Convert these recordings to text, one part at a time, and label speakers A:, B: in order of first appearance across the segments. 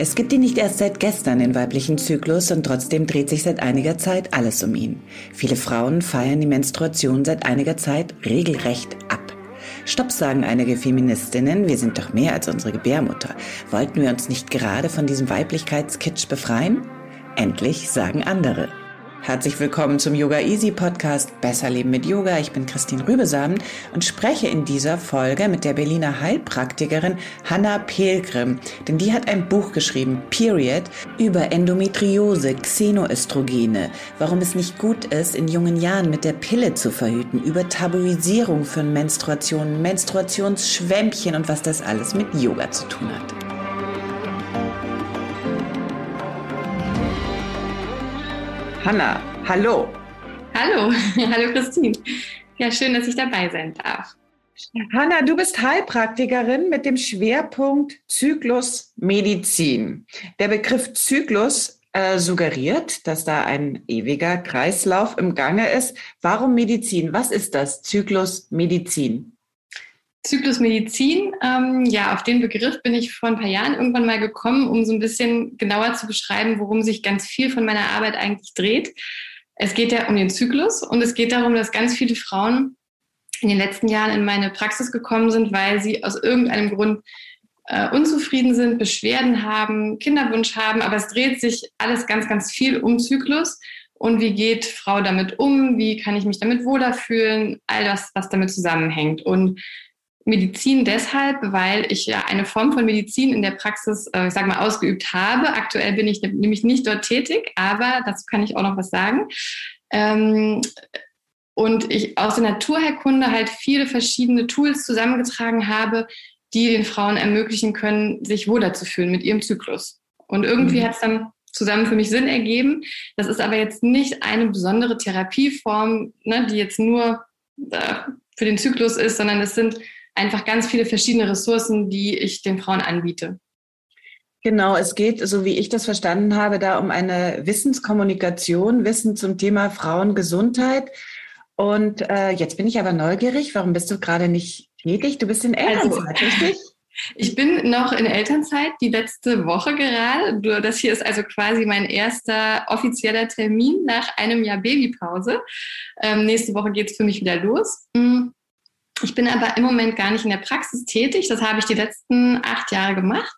A: Es gibt ihn nicht erst seit gestern, den weiblichen Zyklus, und trotzdem dreht sich seit einiger Zeit alles um ihn. Viele Frauen feiern die Menstruation seit einiger Zeit regelrecht ab. Stopp sagen einige Feministinnen, wir sind doch mehr als unsere Gebärmutter. Wollten wir uns nicht gerade von diesem Weiblichkeitskitsch befreien? Endlich sagen andere. Herzlich willkommen zum Yoga Easy Podcast Besser Leben mit Yoga. Ich bin Christine Rübesamen und spreche in dieser Folge mit der Berliner Heilpraktikerin Hanna Pelgrim, denn die hat ein Buch geschrieben, Period, über Endometriose, Xenoöstrogene, warum es nicht gut ist, in jungen Jahren mit der Pille zu verhüten, über Tabuisierung von Menstruationen, Menstruationsschwämmchen und was das alles mit Yoga zu tun hat. Hanna, hallo.
B: Hallo, hallo Christine. Ja, schön, dass ich dabei sein darf.
A: Hanna, du bist Heilpraktikerin mit dem Schwerpunkt Zyklusmedizin. Der Begriff Zyklus äh, suggeriert, dass da ein ewiger Kreislauf im Gange ist. Warum Medizin? Was ist das Zyklusmedizin?
B: Zyklusmedizin, ähm, ja, auf den Begriff bin ich vor ein paar Jahren irgendwann mal gekommen, um so ein bisschen genauer zu beschreiben, worum sich ganz viel von meiner Arbeit eigentlich dreht. Es geht ja um den Zyklus und es geht darum, dass ganz viele Frauen in den letzten Jahren in meine Praxis gekommen sind, weil sie aus irgendeinem Grund äh, unzufrieden sind, Beschwerden haben, Kinderwunsch haben, aber es dreht sich alles ganz, ganz viel um Zyklus und wie geht Frau damit um, wie kann ich mich damit wohler fühlen, all das, was damit zusammenhängt. Und Medizin deshalb, weil ich ja eine Form von Medizin in der Praxis, äh, ich sage mal, ausgeübt habe. Aktuell bin ich nämlich nicht dort tätig, aber dazu kann ich auch noch was sagen. Ähm, und ich aus der Naturheilkunde halt viele verschiedene Tools zusammengetragen habe, die den Frauen ermöglichen können, sich wohler zu fühlen mit ihrem Zyklus. Und irgendwie mhm. hat es dann zusammen für mich Sinn ergeben. Das ist aber jetzt nicht eine besondere Therapieform, ne, die jetzt nur äh, für den Zyklus ist, sondern es sind einfach ganz viele verschiedene Ressourcen, die ich den Frauen anbiete.
A: Genau, es geht, so wie ich das verstanden habe, da um eine Wissenskommunikation, Wissen zum Thema Frauengesundheit. Und äh, jetzt bin ich aber neugierig, warum bist du gerade nicht tätig? Du bist in also, Elternzeit, also, richtig?
B: Ich bin noch in Elternzeit, die letzte Woche gerade. Das hier ist also quasi mein erster offizieller Termin nach einem Jahr Babypause. Ähm, nächste Woche geht es für mich wieder los. Mhm. Ich bin aber im Moment gar nicht in der Praxis tätig. Das habe ich die letzten acht Jahre gemacht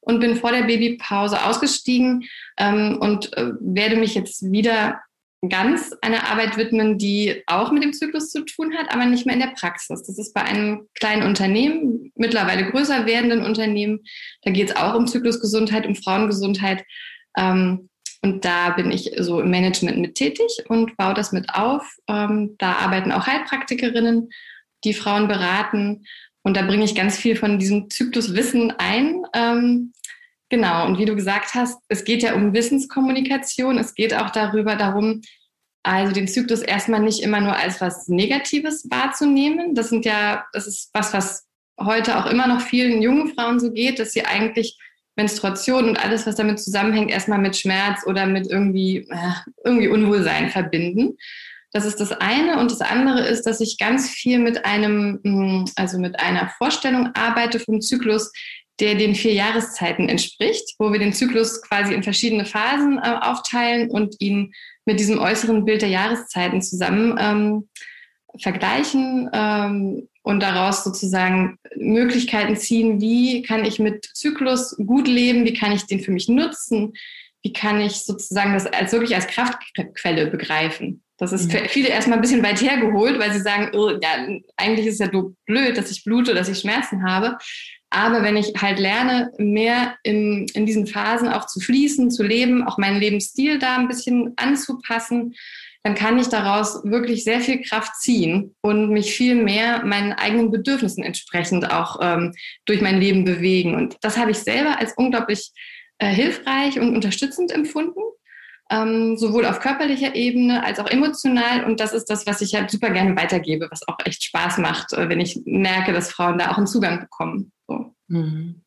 B: und bin vor der Babypause ausgestiegen ähm, und äh, werde mich jetzt wieder ganz einer Arbeit widmen, die auch mit dem Zyklus zu tun hat, aber nicht mehr in der Praxis. Das ist bei einem kleinen Unternehmen, mittlerweile größer werdenden Unternehmen. Da geht es auch um Zyklusgesundheit, um Frauengesundheit. Ähm, und da bin ich so im Management mit tätig und baue das mit auf. Ähm, da arbeiten auch Heilpraktikerinnen die Frauen beraten. Und da bringe ich ganz viel von diesem Zykluswissen ein. Ähm, genau, und wie du gesagt hast, es geht ja um Wissenskommunikation. Es geht auch darüber darum, also den Zyklus erstmal nicht immer nur als was Negatives wahrzunehmen. Das sind ja, das ist was, was heute auch immer noch vielen jungen Frauen so geht, dass sie eigentlich Menstruation und alles, was damit zusammenhängt, erstmal mit Schmerz oder mit irgendwie, äh, irgendwie Unwohlsein verbinden. Das ist das eine. Und das andere ist, dass ich ganz viel mit einem, mm, also mit einer Vorstellung arbeite vom Zyklus, der den vier Jahreszeiten entspricht, wo wir den Zyklus quasi in verschiedene Phasen äh, aufteilen und ihn mit diesem äußeren Bild der Jahreszeiten zusammen ähm, vergleichen ähm, und daraus sozusagen Möglichkeiten ziehen, wie kann ich mit Zyklus gut leben, wie kann ich den für mich nutzen, wie kann ich sozusagen das als wirklich als Kraftquelle begreifen. Das ist für viele erstmal ein bisschen weit hergeholt, weil sie sagen, oh, ja, eigentlich ist es ja blöd, dass ich blute, dass ich Schmerzen habe. Aber wenn ich halt lerne, mehr in, in diesen Phasen auch zu fließen, zu leben, auch meinen Lebensstil da ein bisschen anzupassen, dann kann ich daraus wirklich sehr viel Kraft ziehen und mich viel mehr meinen eigenen Bedürfnissen entsprechend auch ähm, durch mein Leben bewegen. Und das habe ich selber als unglaublich äh, hilfreich und unterstützend empfunden ähm, sowohl auf körperlicher Ebene als auch emotional. Und das ist das, was ich halt super gerne weitergebe, was auch echt Spaß macht, äh, wenn ich merke, dass Frauen da auch einen Zugang bekommen. So. Mhm.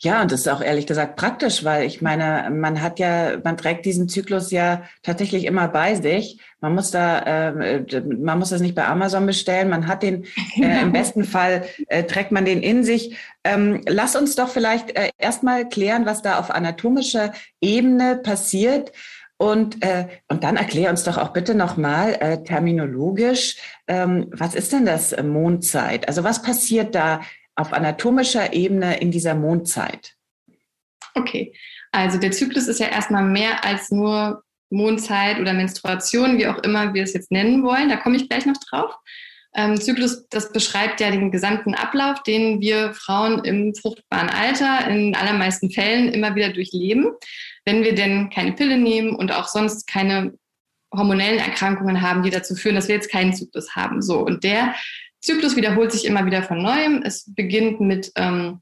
A: Ja, und das ist auch ehrlich gesagt praktisch, weil ich meine, man hat ja, man trägt diesen Zyklus ja tatsächlich immer bei sich. Man muss da, äh, man muss das nicht bei Amazon bestellen. Man hat den äh, im besten Fall äh, trägt man den in sich. Ähm, lass uns doch vielleicht äh, erstmal klären, was da auf anatomischer Ebene passiert. Und, äh, und dann erklär uns doch auch bitte nochmal äh, terminologisch, ähm, was ist denn das Mondzeit? Also was passiert da auf anatomischer Ebene in dieser Mondzeit?
B: Okay, also der Zyklus ist ja erstmal mehr als nur Mondzeit oder Menstruation, wie auch immer wir es jetzt nennen wollen. Da komme ich gleich noch drauf. Ähm, Zyklus, das beschreibt ja den gesamten Ablauf, den wir Frauen im fruchtbaren Alter in allermeisten Fällen immer wieder durchleben. Wenn wir denn keine Pille nehmen und auch sonst keine hormonellen Erkrankungen haben, die dazu führen, dass wir jetzt keinen Zyklus haben. So, und der Zyklus wiederholt sich immer wieder von neuem. Es beginnt mit, ähm,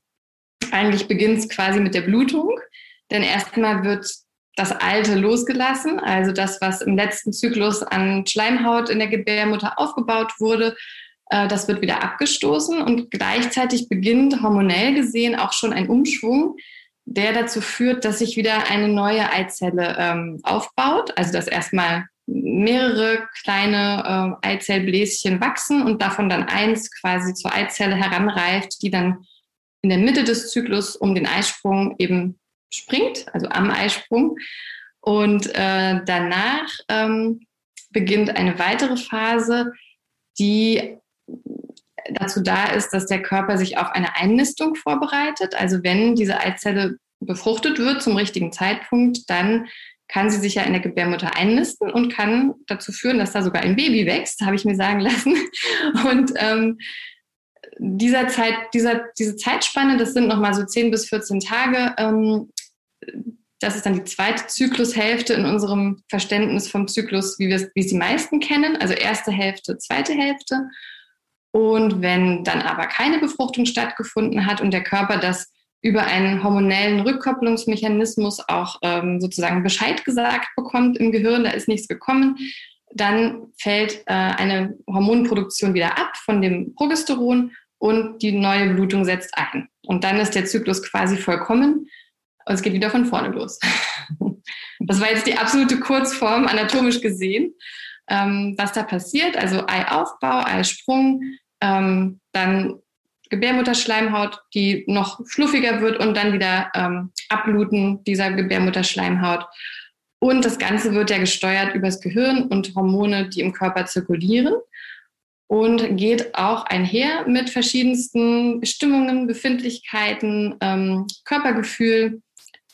B: eigentlich beginnt es quasi mit der Blutung, denn erstmal wird das Alte losgelassen, also das, was im letzten Zyklus an Schleimhaut in der Gebärmutter aufgebaut wurde, äh, das wird wieder abgestoßen und gleichzeitig beginnt hormonell gesehen auch schon ein Umschwung, der dazu führt, dass sich wieder eine neue Eizelle ähm, aufbaut, also dass erstmal mehrere kleine äh, Eizellbläschen wachsen und davon dann eins quasi zur Eizelle heranreift, die dann in der Mitte des Zyklus um den Eisprung eben springt, also am Eisprung. Und äh, danach ähm, beginnt eine weitere Phase, die dazu da ist, dass der Körper sich auf eine Einnistung vorbereitet. Also wenn diese Eizelle befruchtet wird zum richtigen Zeitpunkt, dann kann sie sich ja in der Gebärmutter einnisten und kann dazu führen, dass da sogar ein Baby wächst, habe ich mir sagen lassen. Und ähm, dieser Zeit, dieser, diese Zeitspanne, das sind nochmal so 10 bis 14 Tage. Ähm, das ist dann die zweite Zyklushälfte in unserem Verständnis vom Zyklus, wie wir es, die meisten kennen. Also erste Hälfte, zweite Hälfte. Und wenn dann aber keine Befruchtung stattgefunden hat und der Körper das über einen hormonellen Rückkopplungsmechanismus auch ähm, sozusagen Bescheid gesagt bekommt im Gehirn, da ist nichts gekommen, dann fällt äh, eine Hormonproduktion wieder ab von dem Progesteron und die neue Blutung setzt ein. Und dann ist der Zyklus quasi vollkommen und es geht wieder von vorne los. das war jetzt die absolute Kurzform anatomisch gesehen, ähm, was da passiert. Also Eiaufbau, Eisprung, ähm, dann Gebärmutterschleimhaut, die noch fluffiger wird und dann wieder ähm, Abbluten dieser Gebärmutterschleimhaut. Und das Ganze wird ja gesteuert übers Gehirn und Hormone, die im Körper zirkulieren. Und geht auch einher mit verschiedensten Stimmungen, Befindlichkeiten, ähm, Körpergefühl.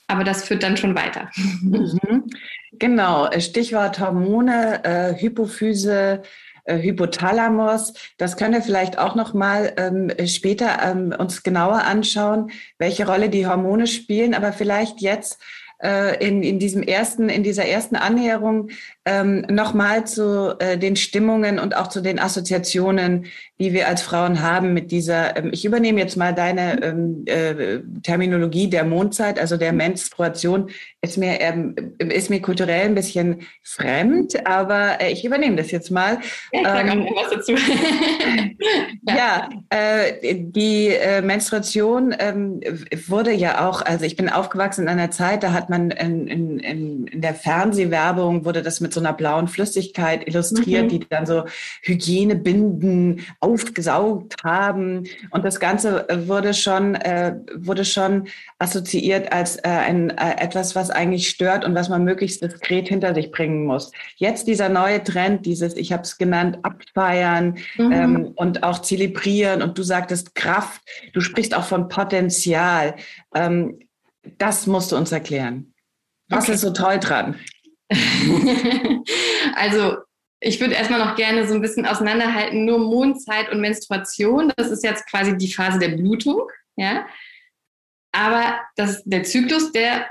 B: Aber das führt dann schon weiter.
A: Mhm. Genau, Stichwort Hormone, äh, Hypophyse, äh, Hypothalamus. Das können wir vielleicht auch noch mal ähm, später ähm, uns genauer anschauen, welche Rolle die Hormone spielen. Aber vielleicht jetzt äh, in, in diesem ersten, in dieser ersten Annäherung ähm, nochmal zu äh, den Stimmungen und auch zu den Assoziationen, die wir als Frauen haben mit dieser, ähm, ich übernehme jetzt mal deine ähm, äh, Terminologie der Mondzeit, also der Menstruation, ist mir, ähm, ist mir kulturell ein bisschen fremd, aber äh, ich übernehme das jetzt mal.
B: Ja, ich sage ähm, auch was dazu.
A: ja, äh, die äh, Menstruation ähm, wurde ja auch, also ich bin aufgewachsen in einer Zeit, da hat man in, in, in, in der Fernsehwerbung, wurde das mit so einer blauen Flüssigkeit illustriert, mhm. die dann so Hygienebinden aufgesaugt haben. Und das Ganze äh, wurde schon, äh, wurde schon assoziiert als äh, ein, äh, etwas, was eigentlich stört und was man möglichst diskret hinter sich bringen muss. Jetzt dieser neue Trend, dieses, ich habe es genannt, abfeiern mhm. ähm, und auch zelebrieren. Und du sagtest Kraft, du sprichst auch von Potenzial. Ähm, das musst du uns erklären. Was okay. ist so toll dran?
B: also ich würde erstmal noch gerne so ein bisschen auseinanderhalten, nur Mondzeit und Menstruation. Das ist jetzt quasi die Phase der Blutung. ja. Aber das, der Zyklus, der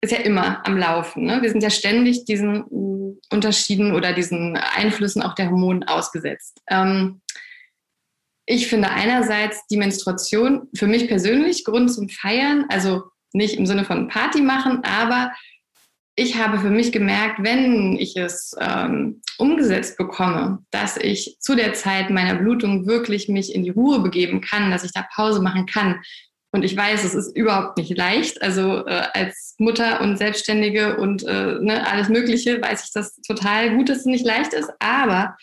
B: ist ja immer am Laufen. Ne? Wir sind ja ständig diesen mm, Unterschieden oder diesen Einflüssen auch der Hormone ausgesetzt. Ähm, ich finde einerseits die Menstruation für mich persönlich Grund zum Feiern, also nicht im Sinne von Party machen, aber ich habe für mich gemerkt, wenn ich es ähm, umgesetzt bekomme, dass ich zu der Zeit meiner Blutung wirklich mich in die Ruhe begeben kann, dass ich da Pause machen kann. Und ich weiß, es ist überhaupt nicht leicht. Also äh, als Mutter und Selbstständige und äh, ne, alles Mögliche weiß ich das total gut, dass es nicht leicht ist. Aber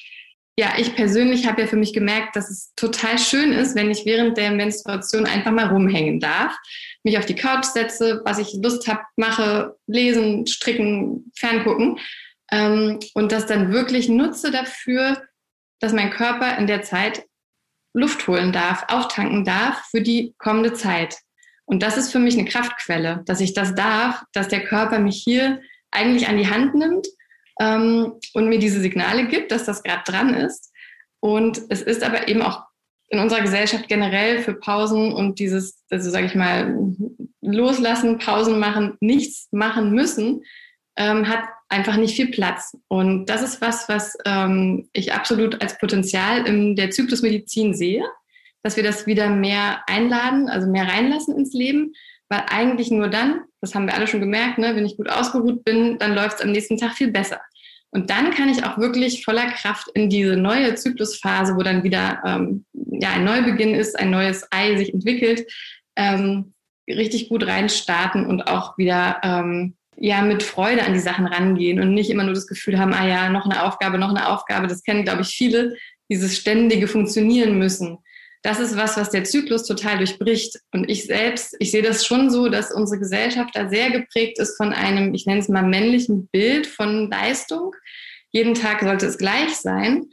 B: ja, ich persönlich habe ja für mich gemerkt, dass es total schön ist, wenn ich während der Menstruation einfach mal rumhängen darf, mich auf die Couch setze, was ich Lust habe, mache, lesen, stricken, ferngucken ähm, und das dann wirklich nutze dafür, dass mein Körper in der Zeit Luft holen darf, auftanken darf für die kommende Zeit. Und das ist für mich eine Kraftquelle, dass ich das darf, dass der Körper mich hier eigentlich an die Hand nimmt ähm, und mir diese Signale gibt, dass das gerade dran ist. Und es ist aber eben auch in unserer Gesellschaft generell für Pausen und dieses, also sage ich mal, loslassen, Pausen machen, nichts machen müssen, ähm, hat einfach nicht viel Platz. Und das ist was, was ähm, ich absolut als Potenzial in der Zyklusmedizin sehe, dass wir das wieder mehr einladen, also mehr reinlassen ins Leben, weil eigentlich nur dann, das haben wir alle schon gemerkt, ne, wenn ich gut ausgeruht bin, dann läuft es am nächsten Tag viel besser. Und dann kann ich auch wirklich voller Kraft in diese neue Zyklusphase, wo dann wieder ähm, ja, ein Neubeginn ist, ein neues Ei sich entwickelt, ähm, richtig gut reinstarten und auch wieder ähm, ja mit Freude an die Sachen rangehen und nicht immer nur das Gefühl haben, ah ja, noch eine Aufgabe, noch eine Aufgabe. Das kennen, glaube ich, viele, dieses ständige Funktionieren müssen das ist was, was der Zyklus total durchbricht. Und ich selbst, ich sehe das schon so, dass unsere Gesellschaft da sehr geprägt ist von einem, ich nenne es mal männlichen Bild von Leistung. Jeden Tag sollte es gleich sein.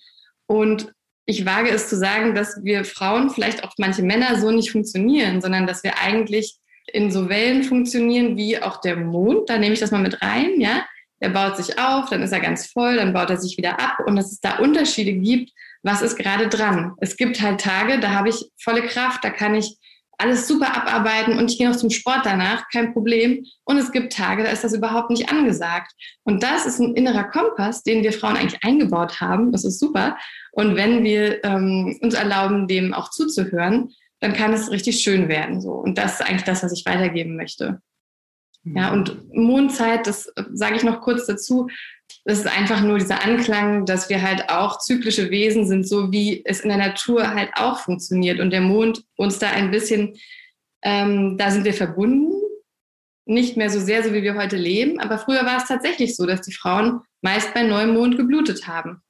B: Und ich wage es zu sagen, dass wir Frauen, vielleicht auch manche Männer so nicht funktionieren, sondern dass wir eigentlich in so Wellen funktionieren wie auch der Mond. Da nehme ich das mal mit rein, ja. Der baut sich auf, dann ist er ganz voll, dann baut er sich wieder ab und dass es da Unterschiede gibt, was ist gerade dran. Es gibt halt Tage, da habe ich volle Kraft, da kann ich alles super abarbeiten und ich gehe noch zum Sport danach, kein Problem. Und es gibt Tage, da ist das überhaupt nicht angesagt. Und das ist ein innerer Kompass, den wir Frauen eigentlich eingebaut haben. Das ist super. Und wenn wir ähm, uns erlauben, dem auch zuzuhören, dann kann es richtig schön werden. So. Und das ist eigentlich das, was ich weitergeben möchte. Ja, und Mondzeit, das äh, sage ich noch kurz dazu, das ist einfach nur dieser Anklang, dass wir halt auch zyklische Wesen sind, so wie es in der Natur halt auch funktioniert. Und der Mond uns da ein bisschen, ähm, da sind wir verbunden. Nicht mehr so sehr, so wie wir heute leben. Aber früher war es tatsächlich so, dass die Frauen meist bei Neumond geblutet haben.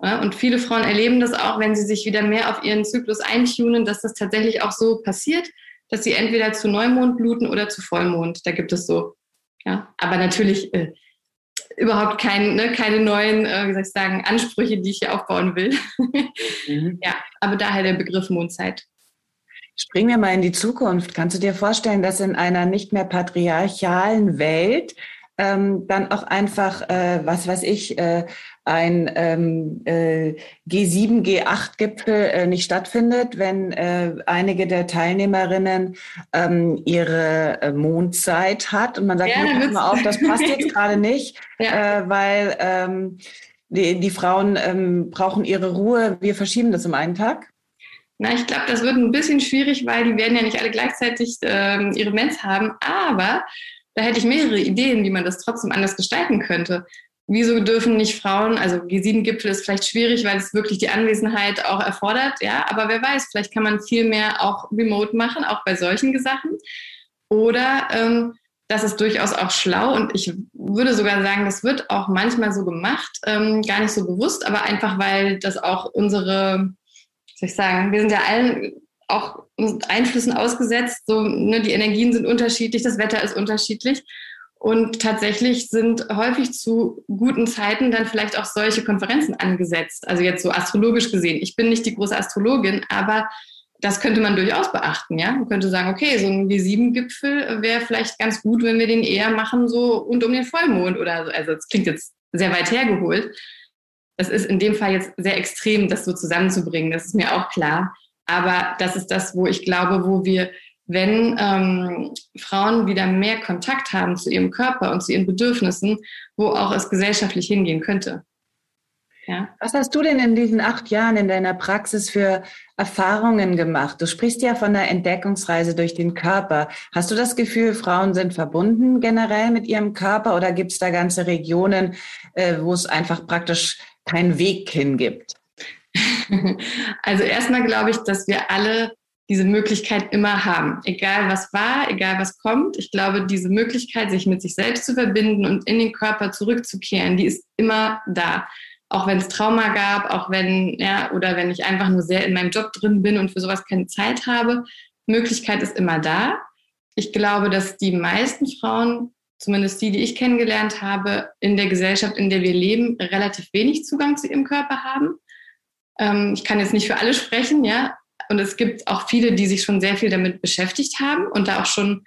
B: Ja, und viele Frauen erleben das auch, wenn sie sich wieder mehr auf ihren Zyklus eintunen, dass das tatsächlich auch so passiert, dass sie entweder zu Neumond bluten oder zu Vollmond. Da gibt es so. Ja, aber natürlich äh, überhaupt kein, ne, keine neuen, äh, wie soll ich sagen, Ansprüche, die ich hier aufbauen will. mhm. Ja, aber daher der Begriff Mondzeit.
A: Springen wir mal in die Zukunft. Kannst du dir vorstellen, dass in einer nicht mehr patriarchalen Welt ähm, dann auch einfach, äh, was weiß ich, äh, ein ähm, äh, G7, G8-Gipfel äh, nicht stattfindet, wenn äh, einige der Teilnehmerinnen ähm, ihre äh, Mondzeit hat und man sagt, ja, pass mal auf, das passt jetzt gerade nicht, ja. äh, weil ähm, die, die Frauen ähm, brauchen ihre Ruhe, wir verschieben das um einen Tag?
B: Na, ich glaube, das wird ein bisschen schwierig, weil die werden ja nicht alle gleichzeitig ähm, ihre Mens haben, aber da hätte ich mehrere Ideen, wie man das trotzdem anders gestalten könnte wieso dürfen nicht Frauen, also G7-Gipfel ist vielleicht schwierig, weil es wirklich die Anwesenheit auch erfordert, ja, aber wer weiß, vielleicht kann man viel mehr auch remote machen, auch bei solchen Sachen. Oder ähm, das ist durchaus auch schlau und ich würde sogar sagen, das wird auch manchmal so gemacht, ähm, gar nicht so bewusst, aber einfach, weil das auch unsere, soll ich sagen, wir sind ja allen auch Einflüssen ausgesetzt, so, ne, die Energien sind unterschiedlich, das Wetter ist unterschiedlich und tatsächlich sind häufig zu guten Zeiten dann vielleicht auch solche Konferenzen angesetzt. Also jetzt so astrologisch gesehen. Ich bin nicht die große Astrologin, aber das könnte man durchaus beachten, ja. Man könnte sagen, okay, so ein G7-Gipfel wäre vielleicht ganz gut, wenn wir den eher machen, so und um den Vollmond oder so. Also das klingt jetzt sehr weit hergeholt. Das ist in dem Fall jetzt sehr extrem, das so zusammenzubringen. Das ist mir auch klar. Aber das ist das, wo ich glaube, wo wir wenn ähm, Frauen wieder mehr Kontakt haben zu ihrem Körper und zu ihren Bedürfnissen, wo auch es gesellschaftlich hingehen könnte.
A: Ja. Was hast du denn in diesen acht Jahren in deiner Praxis für Erfahrungen gemacht? Du sprichst ja von einer Entdeckungsreise durch den Körper. Hast du das Gefühl, Frauen sind verbunden generell mit ihrem Körper oder gibt es da ganze Regionen, äh, wo es einfach praktisch keinen Weg hingibt?
B: Also erstmal glaube ich, dass wir alle diese Möglichkeit immer haben. Egal was war, egal was kommt. Ich glaube, diese Möglichkeit, sich mit sich selbst zu verbinden und in den Körper zurückzukehren, die ist immer da. Auch wenn es Trauma gab, auch wenn, ja, oder wenn ich einfach nur sehr in meinem Job drin bin und für sowas keine Zeit habe. Möglichkeit ist immer da. Ich glaube, dass die meisten Frauen, zumindest die, die ich kennengelernt habe, in der Gesellschaft, in der wir leben, relativ wenig Zugang zu ihrem Körper haben. Ähm, ich kann jetzt nicht für alle sprechen, ja, und es gibt auch viele, die sich schon sehr viel damit beschäftigt haben und da auch schon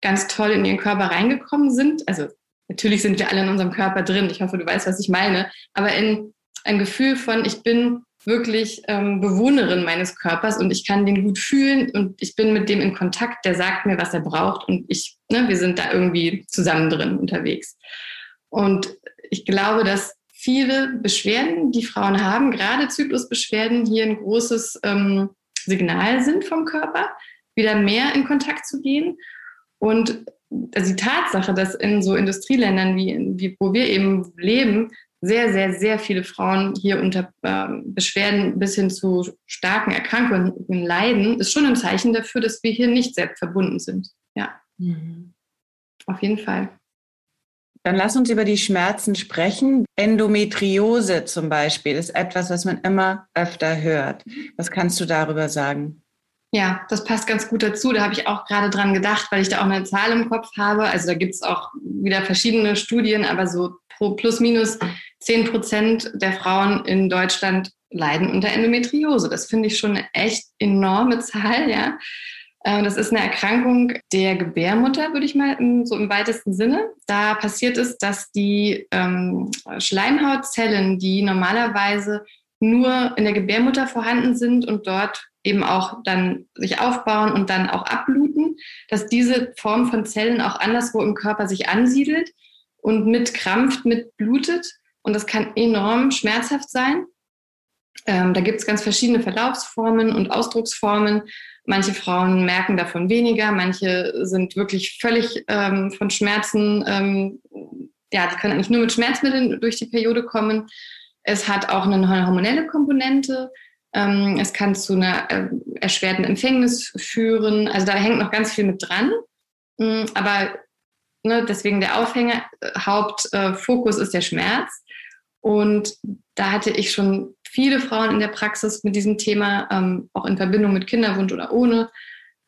B: ganz toll in ihren Körper reingekommen sind. Also natürlich sind wir alle in unserem Körper drin. Ich hoffe, du weißt, was ich meine. Aber in ein Gefühl von, ich bin wirklich ähm, Bewohnerin meines Körpers und ich kann den gut fühlen und ich bin mit dem in Kontakt, der sagt mir, was er braucht und ich, ne, wir sind da irgendwie zusammen drin unterwegs. Und ich glaube, dass viele Beschwerden, die Frauen haben, gerade Zyklusbeschwerden, hier ein großes ähm, Signal sind vom Körper, wieder mehr in Kontakt zu gehen. Und also die Tatsache, dass in so Industrieländern, wie, wie wo wir eben leben, sehr, sehr, sehr viele Frauen hier unter äh, Beschwerden bis hin zu starken Erkrankungen leiden, ist schon ein Zeichen dafür, dass wir hier nicht selbst verbunden sind. Ja. Mhm. Auf jeden Fall.
A: Dann lass uns über die Schmerzen sprechen. Endometriose zum Beispiel ist etwas, was man immer öfter hört. Was kannst du darüber sagen?
B: Ja, das passt ganz gut dazu. Da habe ich auch gerade dran gedacht, weil ich da auch eine Zahl im Kopf habe. Also da gibt es auch wieder verschiedene Studien, aber so pro plus minus 10 Prozent der Frauen in Deutschland leiden unter Endometriose. Das finde ich schon eine echt enorme Zahl, ja. Äh, das ist eine Erkrankung der Gebärmutter, würde ich mal so im weitesten Sinne. Da passiert es, dass die ähm, Schleimhautzellen, die normalerweise nur in der Gebärmutter vorhanden sind und dort eben auch dann sich aufbauen und dann auch abbluten, dass diese Form von Zellen auch anderswo im Körper sich ansiedelt und mitkrampft, mitblutet. Und das kann enorm schmerzhaft sein. Ähm, da gibt es ganz verschiedene Verlaufsformen und Ausdrucksformen. Manche Frauen merken davon weniger, manche sind wirklich völlig ähm, von Schmerzen, ähm, ja, die können eigentlich nur mit Schmerzmitteln durch die Periode kommen. Es hat auch eine hormonelle Komponente. Ähm, es kann zu einer äh, erschwerten Empfängnis führen. Also da hängt noch ganz viel mit dran. Mhm, aber ne, deswegen der Aufhänger, äh, Hauptfokus äh, ist der Schmerz. Und da hatte ich schon viele Frauen in der Praxis mit diesem Thema, ähm, auch in Verbindung mit Kinderwunsch oder ohne.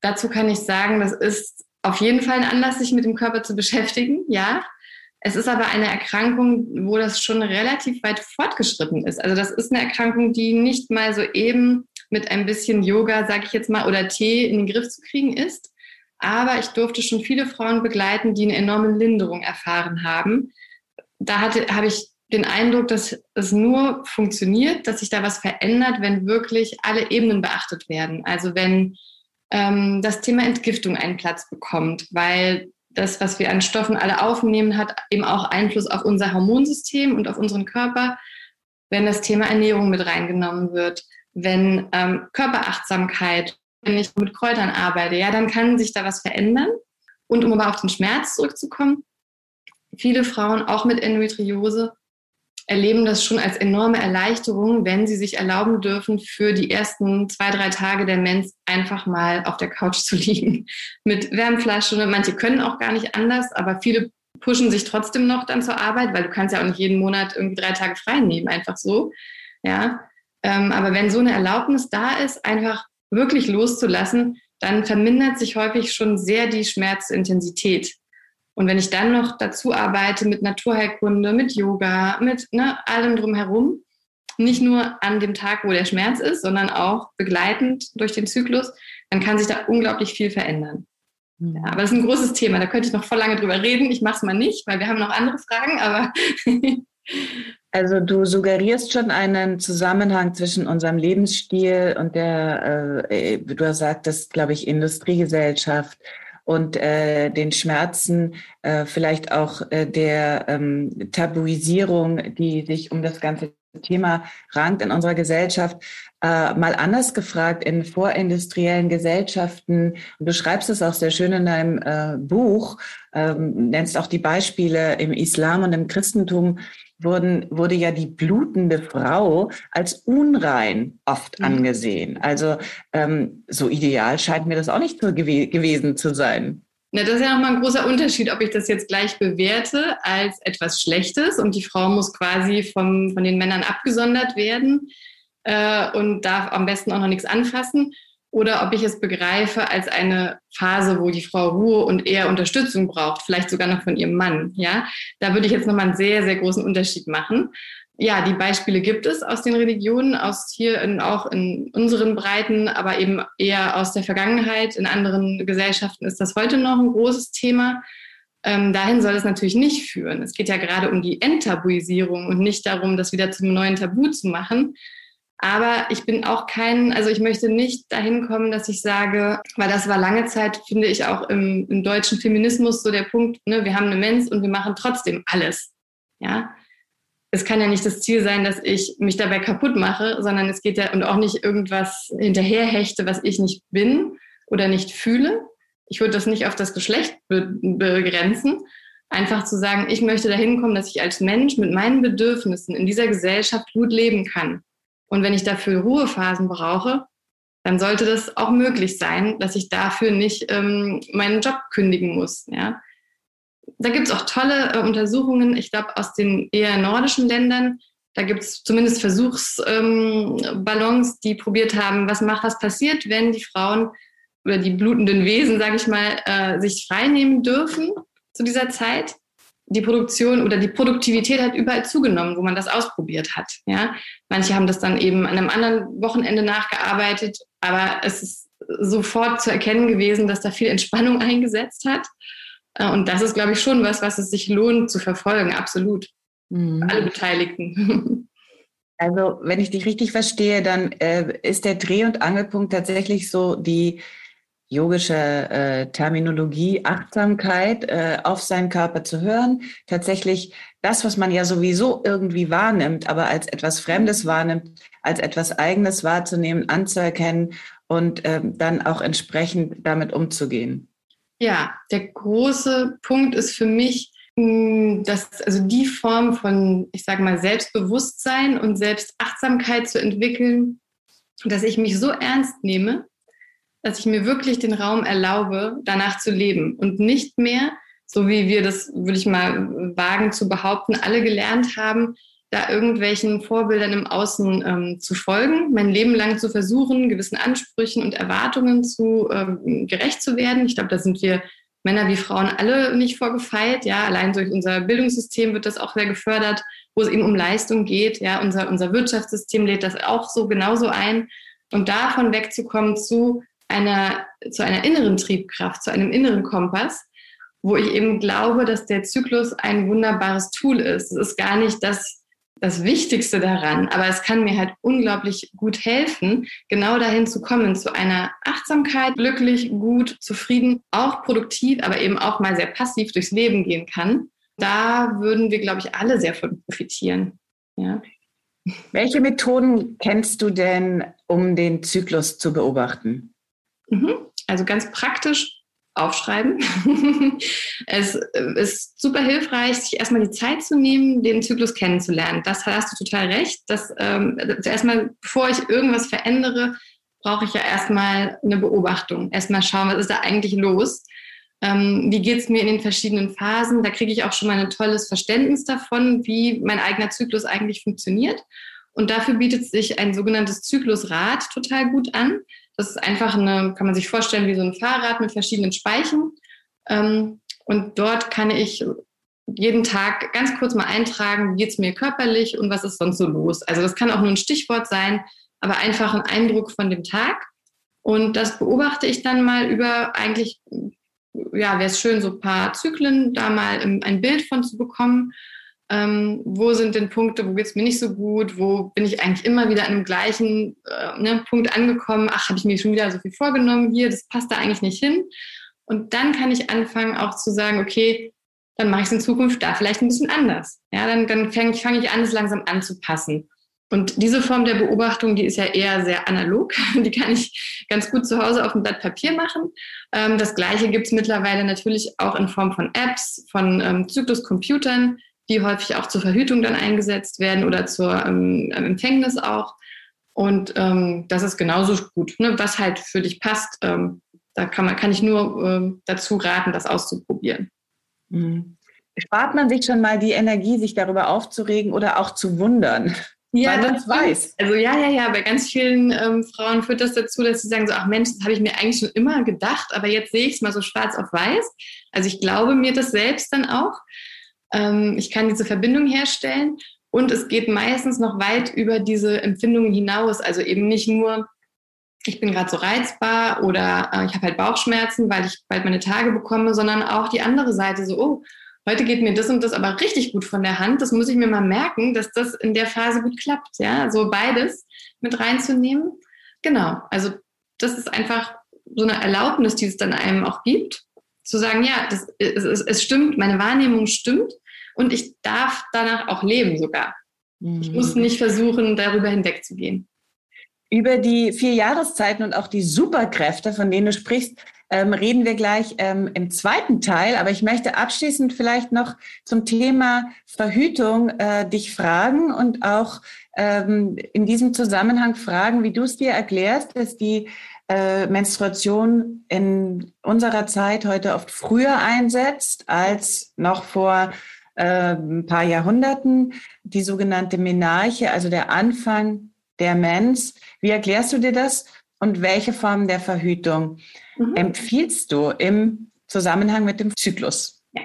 B: Dazu kann ich sagen, das ist auf jeden Fall ein Anlass, sich mit dem Körper zu beschäftigen, ja. Es ist aber eine Erkrankung, wo das schon relativ weit fortgeschritten ist. Also das ist eine Erkrankung, die nicht mal so eben mit ein bisschen Yoga, sage ich jetzt mal, oder Tee in den Griff zu kriegen ist. Aber ich durfte schon viele Frauen begleiten, die eine enorme Linderung erfahren haben. Da hatte, habe ich den Eindruck, dass es nur funktioniert, dass sich da was verändert, wenn wirklich alle Ebenen beachtet werden. Also wenn ähm, das Thema Entgiftung einen Platz bekommt, weil das, was wir an Stoffen alle aufnehmen, hat eben auch Einfluss auf unser Hormonsystem und auf unseren Körper. Wenn das Thema Ernährung mit reingenommen wird, wenn ähm, Körperachtsamkeit, wenn ich mit Kräutern arbeite, ja, dann kann sich da was verändern. Und um aber auf den Schmerz zurückzukommen, viele Frauen, auch mit Endometriose, erleben das schon als enorme Erleichterung, wenn sie sich erlauben dürfen, für die ersten zwei, drei Tage der Mens einfach mal auf der Couch zu liegen mit Wärmflasche. Manche können auch gar nicht anders, aber viele pushen sich trotzdem noch dann zur Arbeit, weil du kannst ja auch nicht jeden Monat irgendwie drei Tage frei nehmen, einfach so. Ja, ähm, aber wenn so eine Erlaubnis da ist, einfach wirklich loszulassen, dann vermindert sich häufig schon sehr die Schmerzintensität. Und wenn ich dann noch dazu arbeite mit Naturheilkunde, mit Yoga, mit ne, allem drumherum, nicht nur an dem Tag, wo der Schmerz ist, sondern auch begleitend durch den Zyklus, dann kann sich da unglaublich viel verändern. Ja, aber das ist ein großes Thema, da könnte ich noch voll lange drüber reden. Ich mache es mal nicht, weil wir haben noch andere Fragen, aber
A: Also du suggerierst schon einen Zusammenhang zwischen unserem Lebensstil und der, äh, du hast gesagt, das glaube ich, Industriegesellschaft und äh, den Schmerzen, äh, vielleicht auch äh, der ähm, Tabuisierung, die sich um das ganze Thema rankt in unserer Gesellschaft. Äh, mal anders gefragt, in vorindustriellen Gesellschaften, du schreibst es auch sehr schön in deinem äh, Buch, ähm, nennst auch die Beispiele im Islam und im Christentum, wurden, wurde ja die blutende Frau als unrein oft mhm. angesehen. Also ähm, so ideal scheint mir das auch nicht so gew gewesen zu sein.
B: Ja, das ist ja nochmal ein großer Unterschied, ob ich das jetzt gleich bewerte als etwas Schlechtes und die Frau muss quasi vom, von den Männern abgesondert werden äh, und darf am besten auch noch nichts anfassen oder ob ich es begreife als eine Phase, wo die Frau Ruhe und eher Unterstützung braucht, vielleicht sogar noch von ihrem Mann. Ja, da würde ich jetzt nochmal einen sehr, sehr großen Unterschied machen. Ja, die Beispiele gibt es aus den Religionen, aus hier in, auch in unseren Breiten, aber eben eher aus der Vergangenheit. In anderen Gesellschaften ist das heute noch ein großes Thema. Ähm, dahin soll es natürlich nicht führen. Es geht ja gerade um die Enttabuisierung und nicht darum, das wieder zum neuen Tabu zu machen. Aber ich bin auch kein, also ich möchte nicht dahin kommen, dass ich sage, weil das war lange Zeit, finde ich auch im, im deutschen Feminismus so der Punkt, ne, wir haben eine Mensch und wir machen trotzdem alles. Ja. Es kann ja nicht das Ziel sein, dass ich mich dabei kaputt mache, sondern es geht ja und auch nicht irgendwas hinterherhechte, was ich nicht bin oder nicht fühle. Ich würde das nicht auf das Geschlecht be begrenzen. Einfach zu sagen, ich möchte dahin kommen, dass ich als Mensch mit meinen Bedürfnissen in dieser Gesellschaft gut leben kann. Und wenn ich dafür Ruhephasen brauche, dann sollte das auch möglich sein, dass ich dafür nicht ähm, meinen Job kündigen muss. Ja? Da gibt es auch tolle äh, Untersuchungen, ich glaube, aus den eher nordischen Ländern. Da gibt es zumindest Versuchsballons, ähm, die probiert haben, was macht, was passiert, wenn die Frauen oder die blutenden Wesen, sage ich mal, äh, sich freinehmen dürfen zu dieser Zeit die Produktion oder die Produktivität hat überall zugenommen, wo man das ausprobiert hat. Ja, manche haben das dann eben an einem anderen Wochenende nachgearbeitet, aber es ist sofort zu erkennen gewesen, dass da viel Entspannung eingesetzt hat. Äh, und das ist, glaube ich, schon was, was es sich lohnt zu verfolgen, absolut. Mhm. Alle Beteiligten.
A: Also, wenn ich dich richtig verstehe, dann äh, ist der Dreh- und Angelpunkt tatsächlich so die yogische äh, Terminologie, Achtsamkeit äh, auf seinen Körper zu hören, tatsächlich das, was man ja sowieso irgendwie wahrnimmt, aber als etwas Fremdes wahrnimmt, als etwas Eigenes wahrzunehmen, anzuerkennen und ähm, dann auch entsprechend damit umzugehen.
B: Ja, der große Punkt ist für mich, hm, dass also die Form von, ich sage mal, Selbstbewusstsein und Selbstachtsamkeit zu entwickeln, dass ich mich so ernst nehme, dass ich mir wirklich den Raum erlaube, danach zu leben und nicht mehr, so wie wir das, würde ich mal wagen zu behaupten, alle gelernt haben, da irgendwelchen Vorbildern im Außen ähm, zu folgen, mein Leben lang zu versuchen, gewissen Ansprüchen und Erwartungen zu ähm, gerecht zu werden. Ich glaube, da sind wir Männer wie Frauen alle nicht vorgefeilt. Ja, allein durch unser Bildungssystem wird das auch sehr gefördert, wo es eben um Leistung geht. Ja, unser, unser Wirtschaftssystem lädt das auch so genauso ein. Und davon wegzukommen zu, einer, zu einer inneren Triebkraft, zu einem inneren Kompass, wo ich eben glaube, dass der Zyklus ein wunderbares Tool ist. Es ist gar nicht das, das Wichtigste daran, aber es kann mir halt unglaublich gut helfen, genau dahin zu kommen, zu einer Achtsamkeit, glücklich, gut, zufrieden, auch produktiv, aber eben auch mal sehr passiv durchs Leben gehen kann. Da würden wir, glaube ich, alle sehr von profitieren. Ja.
A: Welche Methoden kennst du denn, um den Zyklus zu beobachten?
B: Mhm. Also ganz praktisch aufschreiben. es ist super hilfreich, sich erstmal die Zeit zu nehmen, den Zyklus kennenzulernen. Das hast du total recht. Dass, ähm, zuerst mal, bevor ich irgendwas verändere, brauche ich ja erstmal eine Beobachtung. Erstmal schauen, was ist da eigentlich los? Ähm, wie geht es mir in den verschiedenen Phasen? Da kriege ich auch schon mal ein tolles Verständnis davon, wie mein eigener Zyklus eigentlich funktioniert. Und dafür bietet sich ein sogenanntes Zyklusrad total gut an. Das ist einfach eine, kann man sich vorstellen, wie so ein Fahrrad mit verschiedenen Speichen. Ähm, und dort kann ich jeden Tag ganz kurz mal eintragen, wie geht es mir körperlich und was ist sonst so los. Also das kann auch nur ein Stichwort sein, aber einfach ein Eindruck von dem Tag. Und das beobachte ich dann mal über eigentlich, ja, wäre es schön, so ein paar Zyklen da mal ein Bild von zu bekommen. Ähm, wo sind denn Punkte, wo geht es mir nicht so gut, wo bin ich eigentlich immer wieder an dem gleichen äh, ne, Punkt angekommen, ach, habe ich mir schon wieder so viel vorgenommen hier, das passt da eigentlich nicht hin. Und dann kann ich anfangen auch zu sagen, okay, dann mache ich es in Zukunft da vielleicht ein bisschen anders. Ja, dann, dann fange ich, fang ich an, es langsam anzupassen. Und diese Form der Beobachtung, die ist ja eher sehr analog. Die kann ich ganz gut zu Hause auf dem Blatt Papier machen. Ähm, das Gleiche gibt es mittlerweile natürlich auch in Form von Apps, von ähm, Zykluscomputern, die häufig auch zur Verhütung dann eingesetzt werden oder zur ähm, Empfängnis auch. Und ähm, das ist genauso gut. Ne? Was halt für dich passt, ähm, da kann, man, kann ich nur ähm, dazu raten, das auszuprobieren.
A: Mhm. Spart man sich schon mal die Energie, sich darüber aufzuregen oder auch zu wundern?
B: Ja, weil es weiß. Also ja, ja, ja, bei ganz vielen ähm, Frauen führt das dazu, dass sie sagen so, ach Mensch, das habe ich mir eigentlich schon immer gedacht, aber jetzt sehe ich es mal so schwarz auf weiß. Also ich glaube mir das selbst dann auch. Ähm, ich kann diese Verbindung herstellen und es geht meistens noch weit über diese Empfindungen hinaus. Also eben nicht nur, ich bin gerade so reizbar oder äh, ich habe halt Bauchschmerzen, weil ich bald meine Tage bekomme, sondern auch die andere Seite so, oh, heute geht mir das und das aber richtig gut von der Hand. Das muss ich mir mal merken, dass das in der Phase gut klappt. Ja, so beides mit reinzunehmen. Genau. Also das ist einfach so eine Erlaubnis, die es dann einem auch gibt, zu sagen, ja, das, es, es, es stimmt, meine Wahrnehmung stimmt und ich darf danach auch leben sogar. Mhm. Ich muss mhm. nicht versuchen, darüber hinwegzugehen.
A: Über die vier Jahreszeiten und auch die Superkräfte, von denen du sprichst, ähm, reden wir gleich ähm, im zweiten Teil. Aber ich möchte abschließend vielleicht noch zum Thema Verhütung äh, dich fragen und auch ähm, in diesem Zusammenhang fragen, wie du es dir erklärst, dass die äh, Menstruation in unserer Zeit heute oft früher einsetzt als noch vor äh, ein paar Jahrhunderten, die sogenannte Menarche, also der Anfang der Mens. Wie erklärst du dir das und welche Formen der Verhütung mhm. empfiehlst du im Zusammenhang mit dem Zyklus? Ja.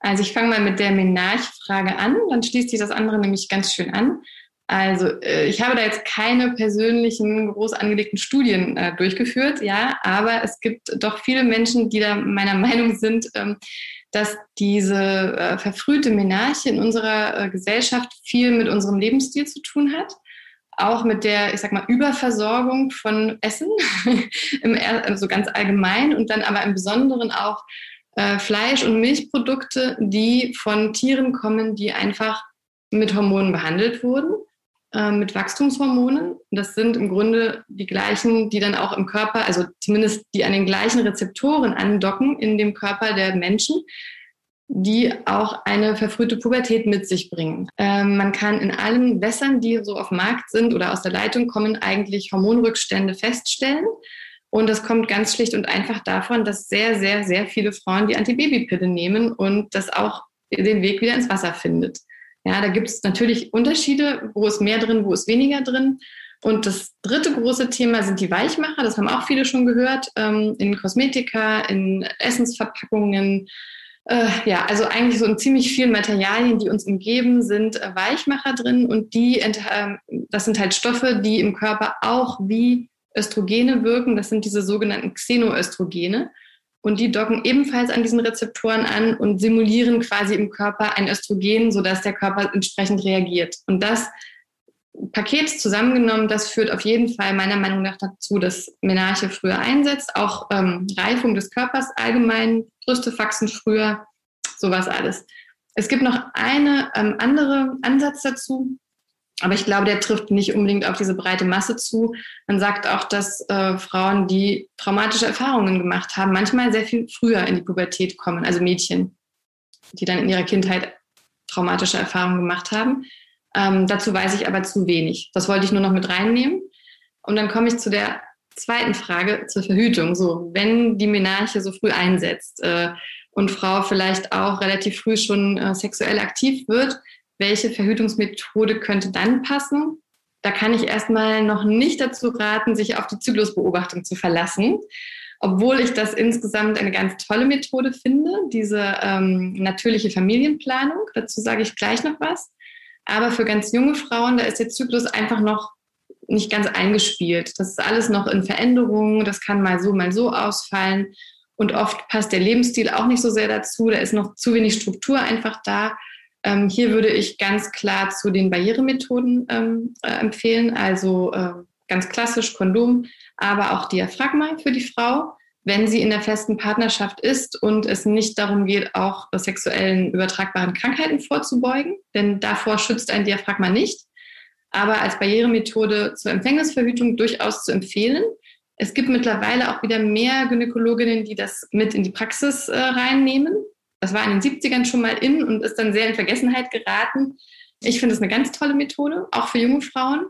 B: Also ich fange mal mit der Menarch-Frage an, dann schließt sich das andere nämlich ganz schön an. Also äh, ich habe da jetzt keine persönlichen groß angelegten Studien äh, durchgeführt, ja, aber es gibt doch viele Menschen, die da meiner Meinung sind, ähm, dass diese äh, verfrühte Menarche in unserer äh, Gesellschaft viel mit unserem Lebensstil zu tun hat. Auch mit der, ich sag mal, Überversorgung von Essen, im, also ganz allgemein und dann aber im Besonderen auch äh, Fleisch- und Milchprodukte, die von Tieren kommen, die einfach mit Hormonen behandelt wurden, mit Wachstumshormonen. Das sind im Grunde die gleichen, die dann auch im Körper, also zumindest die an den gleichen Rezeptoren andocken in dem Körper der Menschen, die auch eine verfrühte Pubertät mit sich bringen. Ähm, man kann in allen Wässern, die so auf dem Markt sind oder aus der Leitung kommen, eigentlich Hormonrückstände feststellen. Und das kommt ganz schlicht und einfach davon, dass sehr, sehr, sehr viele Frauen die Antibabypille nehmen und das auch den Weg wieder ins Wasser findet. Ja, da gibt es natürlich Unterschiede, wo ist mehr drin, wo ist weniger drin. Und das dritte große Thema sind die Weichmacher. Das haben auch viele schon gehört. Ähm, in Kosmetika, in Essensverpackungen, äh, ja, also eigentlich so in ziemlich vielen Materialien, die uns umgeben, sind äh, Weichmacher drin und die, äh, das sind halt Stoffe, die im Körper auch wie Östrogene wirken. Das sind diese sogenannten Xenoöstrogene. Und die docken ebenfalls an diesen Rezeptoren an und simulieren quasi im Körper ein Östrogen, sodass der Körper entsprechend reagiert. Und das Paket zusammengenommen, das führt auf jeden Fall meiner Meinung nach dazu, dass Menarche früher einsetzt, auch ähm, Reifung des Körpers allgemein, Brüste wachsen früher, sowas alles. Es gibt noch einen ähm, anderen Ansatz dazu, aber ich glaube, der trifft nicht unbedingt auf diese breite Masse zu. Man sagt auch, dass äh, Frauen, die traumatische Erfahrungen gemacht haben, manchmal sehr viel früher in die Pubertät kommen, also Mädchen, die dann in ihrer Kindheit traumatische Erfahrungen gemacht haben. Ähm, dazu weiß ich aber zu wenig. Das wollte ich nur noch mit reinnehmen. Und dann komme ich zu der zweiten Frage zur Verhütung. So, wenn die Menarche so früh einsetzt äh, und Frau vielleicht auch relativ früh schon äh, sexuell aktiv wird, welche Verhütungsmethode könnte dann passen? Da kann ich erstmal noch nicht dazu raten, sich auf die Zyklusbeobachtung zu verlassen, obwohl ich das insgesamt eine ganz tolle Methode finde, diese ähm, natürliche Familienplanung. Dazu sage ich gleich noch was. Aber für ganz junge Frauen, da ist der Zyklus einfach noch nicht ganz eingespielt. Das ist alles noch in Veränderung. Das kann mal so, mal so ausfallen. Und oft passt der Lebensstil auch nicht so sehr dazu. Da ist noch zu wenig Struktur einfach da. Ähm, hier würde ich ganz klar zu den Barrieremethoden ähm, äh, empfehlen, also äh, ganz klassisch Kondom, aber auch Diaphragma für die Frau, wenn sie in der festen Partnerschaft ist und es nicht darum geht, auch sexuellen übertragbaren Krankheiten vorzubeugen, denn davor schützt ein Diaphragma nicht, aber als Barrieremethode zur Empfängnisverhütung durchaus zu empfehlen. Es gibt mittlerweile auch wieder mehr Gynäkologinnen, die das mit in die Praxis äh, reinnehmen. Das war in den 70ern schon mal in und ist dann sehr in Vergessenheit geraten. Ich finde es eine ganz tolle Methode, auch für junge Frauen,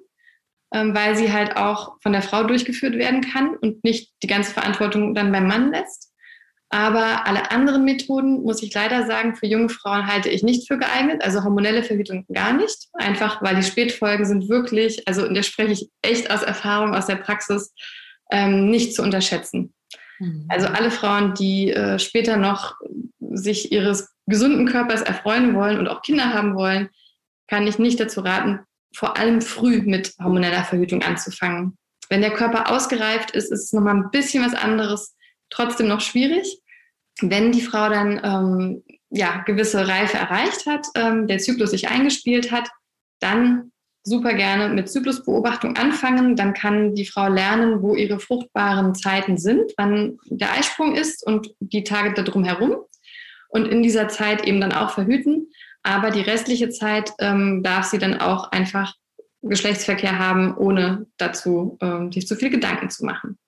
B: ähm, weil sie halt auch von der Frau durchgeführt werden kann und nicht die ganze Verantwortung dann beim Mann lässt. Aber alle anderen Methoden, muss ich leider sagen, für junge Frauen halte ich nicht für geeignet. Also hormonelle Verhütung gar nicht. Einfach, weil die Spätfolgen sind wirklich, also da spreche ich echt aus Erfahrung, aus der Praxis, ähm, nicht zu unterschätzen. Mhm. Also alle Frauen, die äh, später noch sich ihres gesunden Körpers erfreuen wollen und auch Kinder haben wollen, kann ich nicht dazu raten, vor allem früh mit hormoneller Verhütung anzufangen. Wenn der Körper ausgereift ist, ist es nochmal ein bisschen was anderes, trotzdem noch schwierig. Wenn die Frau dann ähm, ja, gewisse Reife erreicht hat, ähm, der Zyklus sich eingespielt hat, dann super gerne mit Zyklusbeobachtung anfangen. Dann kann die Frau lernen, wo ihre fruchtbaren Zeiten sind, wann der Eisprung ist und die Tage darum herum. Und in dieser Zeit eben dann auch verhüten. Aber die restliche Zeit ähm, darf sie dann auch einfach Geschlechtsverkehr haben, ohne dazu ähm, sich zu viel Gedanken zu machen.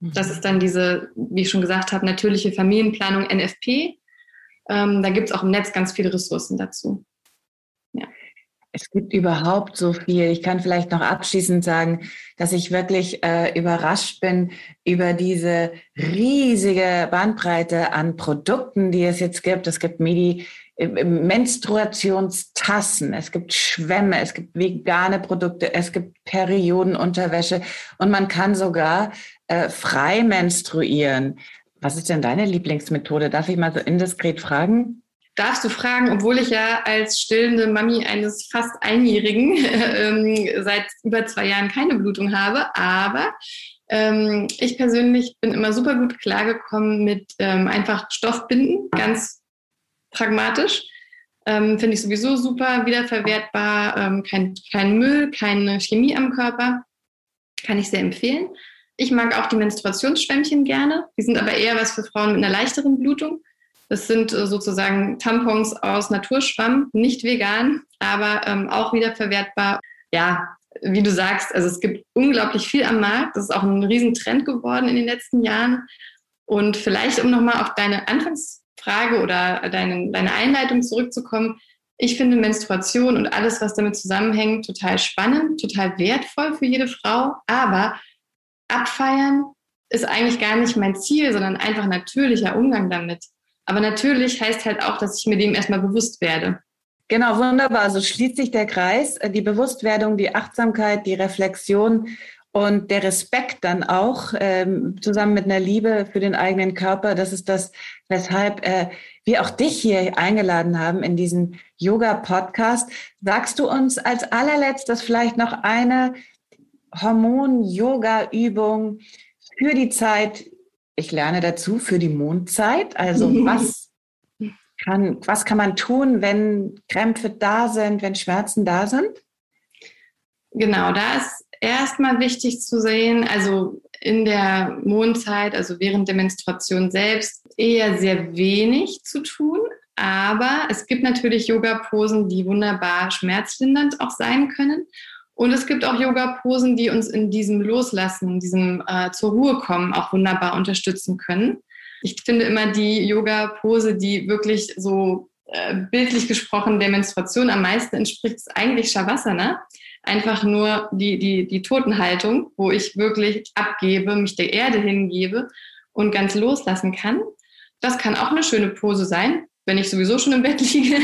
B: Das mhm. ist dann diese, wie ich schon gesagt habe, natürliche Familienplanung NFP. Ähm, da gibt es auch im Netz ganz viele Ressourcen dazu.
A: Es gibt überhaupt so viel. Ich kann vielleicht noch abschließend sagen, dass ich wirklich äh, überrascht bin über diese riesige Bandbreite an Produkten, die es jetzt gibt. Es gibt Medi äh, Menstruationstassen, es gibt Schwämme, es gibt vegane Produkte, es gibt Periodenunterwäsche und man kann sogar äh, frei menstruieren. Was ist denn deine Lieblingsmethode? Darf ich mal so indiskret fragen?
B: Darfst du fragen, obwohl ich ja als stillende Mami eines fast Einjährigen ähm, seit über zwei Jahren keine Blutung habe. Aber ähm, ich persönlich bin immer super gut klargekommen mit ähm, einfach Stoffbinden, ganz pragmatisch. Ähm, Finde ich sowieso super wiederverwertbar, ähm, kein, kein Müll, keine Chemie am Körper. Kann ich sehr empfehlen. Ich mag auch die Menstruationsschwämmchen gerne. Die sind aber eher was für Frauen mit einer leichteren Blutung. Das sind äh, sozusagen Tampons aus Naturschwamm, nicht vegan, aber ähm, auch wiederverwertbar. Ja, wie du sagst, also es gibt unglaublich viel am Markt. Das ist auch ein Riesentrend geworden in den letzten Jahren. Und vielleicht, um nochmal auf deine Anfangsfrage oder deine, deine Einleitung zurückzukommen, ich finde Menstruation und alles, was damit zusammenhängt, total spannend, total wertvoll für jede Frau. Aber abfeiern ist eigentlich gar nicht mein Ziel, sondern einfach natürlicher Umgang damit. Aber natürlich heißt halt auch, dass ich mir dem erstmal bewusst werde.
A: Genau, wunderbar. So schließt sich der Kreis. Die Bewusstwerdung, die Achtsamkeit, die Reflexion und der Respekt dann auch ähm, zusammen mit einer Liebe für den eigenen Körper. Das ist das, weshalb äh, wir auch dich hier eingeladen haben in diesen Yoga-Podcast. Sagst du uns als allerletztes vielleicht noch eine Hormon-Yoga-Übung für die Zeit ich lerne dazu für die Mondzeit. Also was kann, was kann man tun, wenn Krämpfe da sind, wenn Schmerzen da sind?
B: Genau, da ist erstmal wichtig zu sehen, also in der Mondzeit, also während der Menstruation selbst, eher sehr wenig zu tun. Aber es gibt natürlich Yoga-Posen, die wunderbar schmerzlindernd auch sein können. Und es gibt auch Yoga-Posen, die uns in diesem Loslassen, in diesem äh, zur Ruhe kommen, auch wunderbar unterstützen können. Ich finde immer die Yoga-Pose, die wirklich so äh, bildlich gesprochen der Menstruation am meisten entspricht, ist eigentlich Shavasana. Einfach nur die, die, die Totenhaltung, wo ich wirklich abgebe, mich der Erde hingebe und ganz loslassen kann. Das kann auch eine schöne Pose sein wenn ich sowieso schon im Bett liege.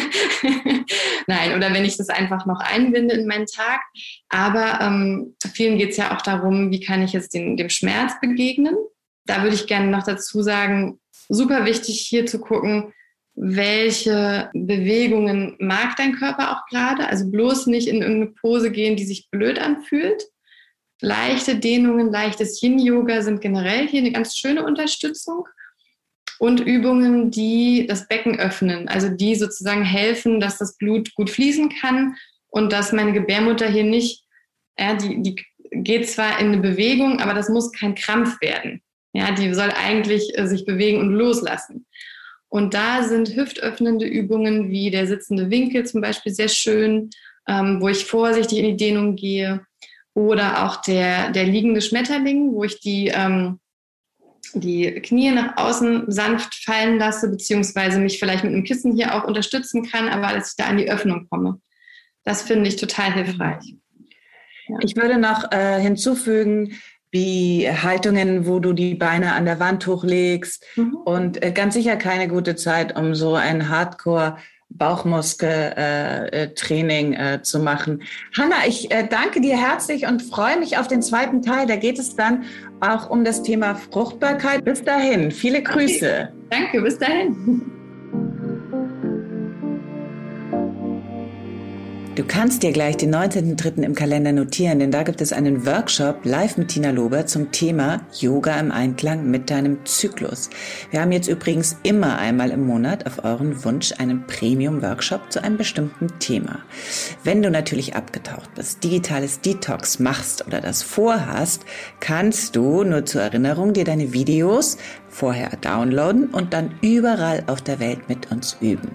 B: Nein, oder wenn ich das einfach noch einbinde in meinen Tag. Aber ähm, vielen geht es ja auch darum, wie kann ich jetzt den, dem Schmerz begegnen. Da würde ich gerne noch dazu sagen, super wichtig hier zu gucken, welche Bewegungen mag dein Körper auch gerade. Also bloß nicht in irgendeine Pose gehen, die sich blöd anfühlt. Leichte Dehnungen, leichtes Yin-Yoga sind generell hier eine ganz schöne Unterstützung. Und Übungen, die das Becken öffnen, also die sozusagen helfen, dass das Blut gut fließen kann und dass meine Gebärmutter hier nicht, ja, die, die geht zwar in eine Bewegung, aber das muss kein Krampf werden. Ja, die soll eigentlich äh, sich bewegen und loslassen. Und da sind hüftöffnende Übungen wie der sitzende Winkel zum Beispiel sehr schön, ähm, wo ich vorsichtig in die Dehnung gehe. Oder auch der, der liegende Schmetterling, wo ich die, ähm, die Knie nach außen sanft fallen lasse, beziehungsweise mich vielleicht mit einem Kissen hier auch unterstützen kann, aber dass ich da an die Öffnung komme. Das finde ich total hilfreich.
A: Ja. Ich würde noch äh, hinzufügen, wie Haltungen, wo du die Beine an der Wand hochlegst mhm. und äh, ganz sicher keine gute Zeit, um so ein Hardcore Bauchmuskeltraining äh, äh, zu machen. Hanna, ich äh, danke dir herzlich und freue mich auf den zweiten Teil. Da geht es dann auch um das Thema Fruchtbarkeit. Bis dahin, viele Grüße.
B: Okay. Danke, bis dahin.
A: Du kannst dir gleich den 19.03. im Kalender notieren, denn da gibt es einen Workshop live mit Tina Lober zum Thema Yoga im Einklang mit deinem Zyklus. Wir haben jetzt übrigens immer einmal im Monat auf euren Wunsch einen Premium-Workshop zu einem bestimmten Thema. Wenn du natürlich abgetaucht bist, digitales Detox machst oder das vorhast, kannst du nur zur Erinnerung dir deine Videos vorher downloaden und dann überall auf der Welt mit uns üben.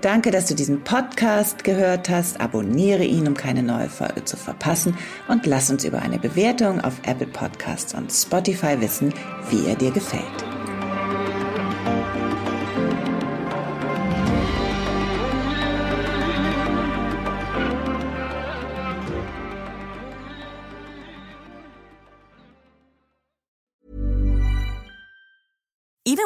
A: Danke, dass du diesen Podcast gehört hast. Abonniere ihn, um keine neue Folge zu verpassen und lass uns über eine Bewertung auf Apple Podcasts und Spotify wissen, wie er dir gefällt.